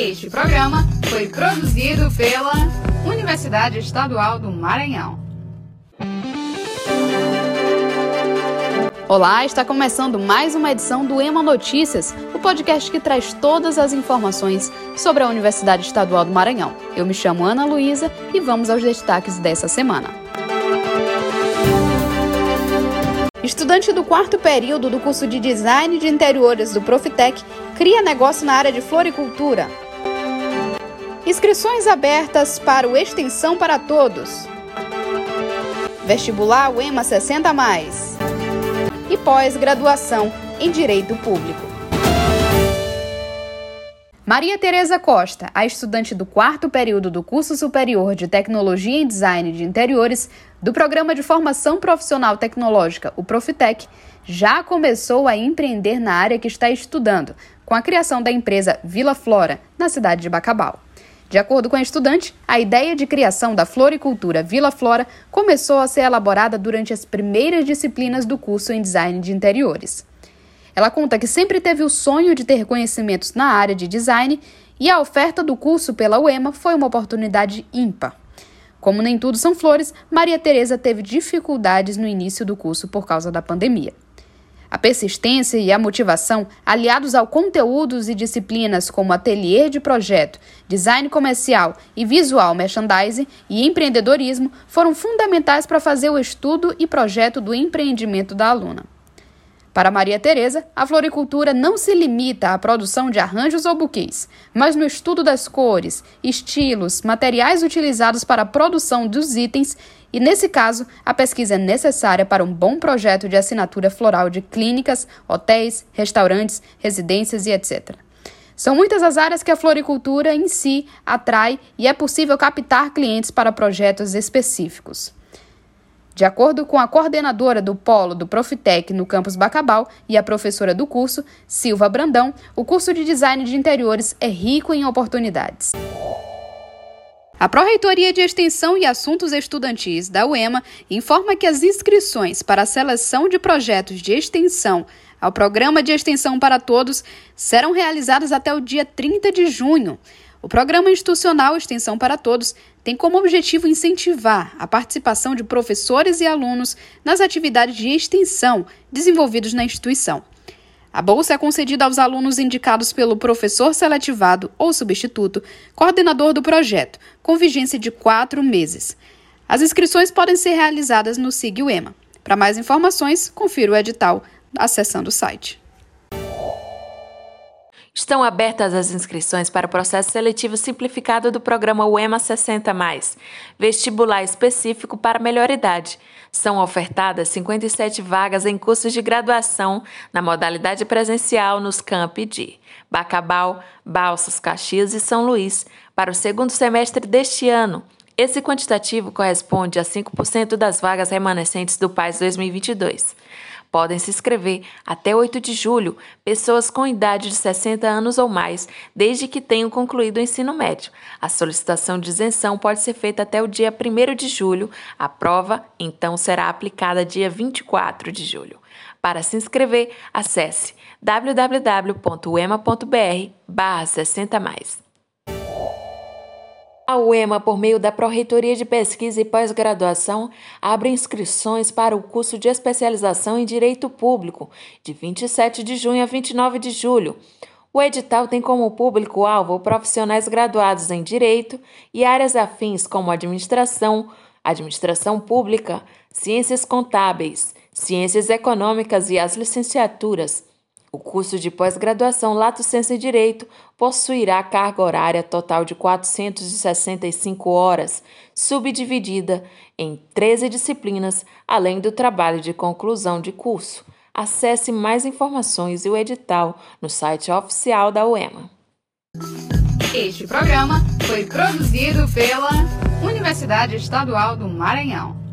Este programa foi produzido pela Universidade Estadual do Maranhão. Olá, está começando mais uma edição do EMA Notícias, o podcast que traz todas as informações sobre a Universidade Estadual do Maranhão. Eu me chamo Ana Luísa e vamos aos destaques dessa semana. Estudante do quarto período do curso de Design de Interiores do Profitec cria negócio na área de floricultura. Inscrições abertas para o Extensão para Todos. Vestibular UEMA 60 mais. E pós-graduação em Direito Público. Maria Tereza Costa, a estudante do quarto período do curso superior de Tecnologia em Design de Interiores do Programa de Formação Profissional Tecnológica, o Profitec, já começou a empreender na área que está estudando, com a criação da empresa Vila Flora, na cidade de Bacabal. De acordo com a estudante, a ideia de criação da floricultura Vila Flora começou a ser elaborada durante as primeiras disciplinas do curso em Design de Interiores. Ela conta que sempre teve o sonho de ter conhecimentos na área de design e a oferta do curso pela UEMA foi uma oportunidade ímpar. Como nem tudo são flores, Maria Tereza teve dificuldades no início do curso por causa da pandemia. A persistência e a motivação, aliados ao conteúdos e disciplinas como ateliê de projeto, design comercial e visual merchandising e empreendedorismo, foram fundamentais para fazer o estudo e projeto do empreendimento da aluna. Para Maria Tereza, a floricultura não se limita à produção de arranjos ou buquês, mas no estudo das cores, estilos, materiais utilizados para a produção dos itens e, nesse caso, a pesquisa é necessária para um bom projeto de assinatura floral de clínicas, hotéis, restaurantes, residências e etc. São muitas as áreas que a floricultura em si atrai e é possível captar clientes para projetos específicos. De acordo com a coordenadora do polo do Profitec no campus Bacabal e a professora do curso, Silva Brandão, o curso de design de interiores é rico em oportunidades. A Pró-Reitoria de Extensão e Assuntos Estudantis da UEMA informa que as inscrições para a seleção de projetos de extensão ao Programa de Extensão para Todos serão realizadas até o dia 30 de junho. O Programa Institucional Extensão para Todos tem como objetivo incentivar a participação de professores e alunos nas atividades de extensão desenvolvidas na instituição. A bolsa é concedida aos alunos indicados pelo professor seletivado ou substituto, coordenador do projeto, com vigência de quatro meses. As inscrições podem ser realizadas no SIG. Para mais informações, confira o edital acessando o site. Estão abertas as inscrições para o processo seletivo simplificado do programa UEMA 60, vestibular específico para melhor idade. São ofertadas 57 vagas em cursos de graduação na modalidade presencial nos campi de Bacabal, Balsas, Caxias e São Luís para o segundo semestre deste ano. Esse quantitativo corresponde a 5% das vagas remanescentes do PAIS 2022. Podem se inscrever até 8 de julho pessoas com idade de 60 anos ou mais, desde que tenham concluído o ensino médio. A solicitação de isenção pode ser feita até o dia 1 de julho. A prova, então, será aplicada dia 24 de julho. Para se inscrever, acesse www.ema.br/60 mais. A UEMA, por meio da Pró-Reitoria de Pesquisa e Pós-Graduação, abre inscrições para o curso de especialização em Direito Público, de 27 de junho a 29 de julho. O edital tem como público-alvo profissionais graduados em Direito e áreas afins como Administração, Administração Pública, Ciências Contábeis, Ciências Econômicas e as licenciaturas o curso de pós-graduação Lato Senso em Direito possuirá carga horária total de 465 horas, subdividida em 13 disciplinas, além do trabalho de conclusão de curso. Acesse mais informações e o edital no site oficial da UEMA. Este programa foi produzido pela Universidade Estadual do Maranhão.